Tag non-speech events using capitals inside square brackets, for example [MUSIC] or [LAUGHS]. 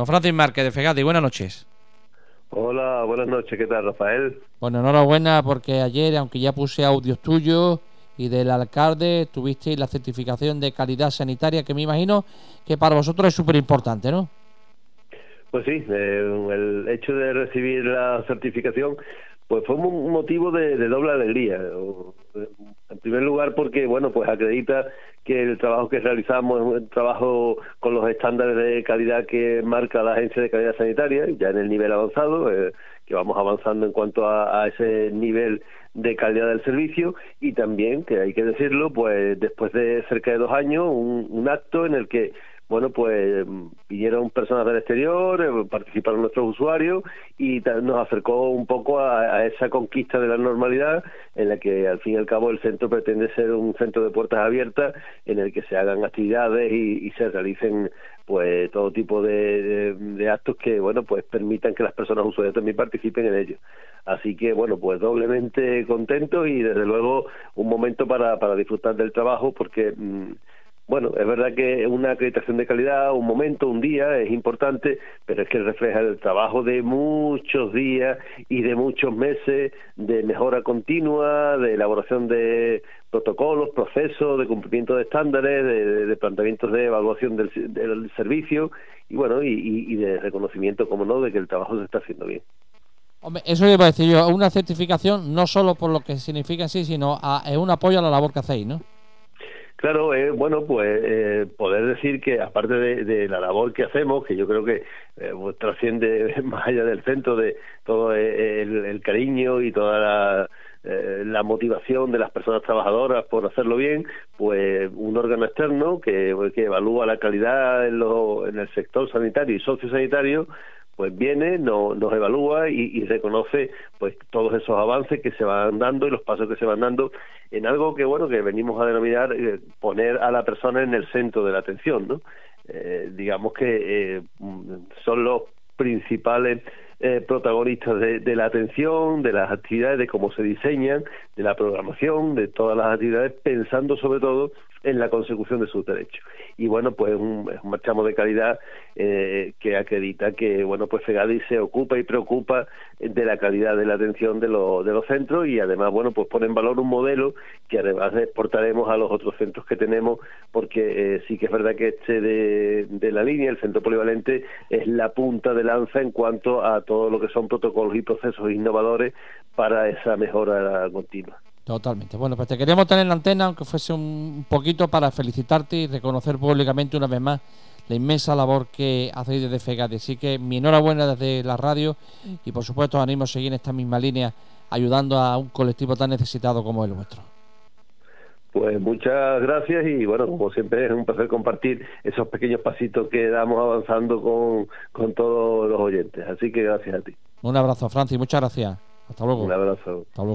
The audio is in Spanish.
Don Francis Márquez de Fegadi, buenas noches. Hola, buenas noches, ¿qué tal, Rafael? Bueno, enhorabuena porque ayer, aunque ya puse audios tuyos y del alcalde, tuvisteis la certificación de calidad sanitaria que me imagino que para vosotros es súper importante, ¿no? Pues sí, eh, el hecho de recibir la certificación pues fue un motivo de, doble alegría. En primer lugar porque, bueno, pues acredita que el trabajo que realizamos es un trabajo con los estándares de calidad que marca la Agencia de Calidad Sanitaria, ya en el nivel avanzado, eh, que vamos avanzando en cuanto a, ese nivel de calidad del servicio y también, que hay que decirlo, pues después de cerca de dos años, un acto en el que bueno, pues vinieron personas del exterior, eh, participaron nuestros usuarios y nos acercó un poco a, esa conquista de la normalidad en la que al fin y al cabo el centro pretende ser un centro de puertas abiertas en el que se hagan actividades y, se realicen pues todo tipo de, actos que bueno pues permitan que las personas usuarias también participen en ellos. Así que bueno pues doblemente contento y desde luego un momento para, disfrutar del trabajo porque mm, bueno, es verdad que una acreditación de calidad, un momento, un día es importante, pero es que refleja el trabajo de muchos días y de muchos meses de mejora continua, de elaboración de protocolos, procesos, de cumplimiento de estándares, de, planteamientos de evaluación del, servicio y bueno, y, de reconocimiento, como no, de que el trabajo se está haciendo bien. Eso iba a decir yo, una certificación no solo por lo que significa sí, sino es un apoyo a la labor que hacéis, ¿no? Claro, eh, bueno, pues eh, poder decir que aparte de, la labor que hacemos, que yo creo que eh, pues, trasciende [LAUGHS] más allá del centro de todo el, cariño y toda la, la, motivación de las personas trabajadoras por hacerlo bien, pues un órgano externo que, que evalúa la calidad en, lo, en el sector sanitario y sociosanitario, pues viene, no, nos evalúa y, reconoce pues todos esos avances que se van dando y los pasos que se van dando en algo que bueno que venimos a denominar eh, poner a la persona en el centro de la atención, ¿no? Eh, digamos que eh, son los principales eh, protagonistas de, la atención, de las actividades, de cómo se diseñan, de la programación, de todas las actividades, pensando sobre todo en la consecución de sus derechos. Y bueno, pues un, es un marchamo de calidad eh, que acredita que, bueno, pues FEGADI se ocupa y preocupa de la calidad de la atención de, de los centros y además, bueno, pues pone en valor un modelo que además exportaremos a los otros centros que tenemos porque eh, sí que es verdad que este de, de la línea, el centro polivalente, es la punta de lanza en cuanto a todo lo que son protocolos y procesos innovadores para esa mejora continua. Totalmente. Bueno, pues te queríamos tener en la antena, aunque fuese un poquito, para felicitarte y reconocer públicamente una vez más la inmensa labor que hacéis desde FEGADE. Así que mi enhorabuena desde la radio y por supuesto animo a seguir en esta misma línea ayudando a un colectivo tan necesitado como el vuestro. Pues muchas gracias y bueno, como siempre es un placer compartir esos pequeños pasitos que damos avanzando con, con todos los oyentes. Así que gracias a ti. Un abrazo, Francis, muchas gracias. Hasta luego. Un abrazo. Hasta luego.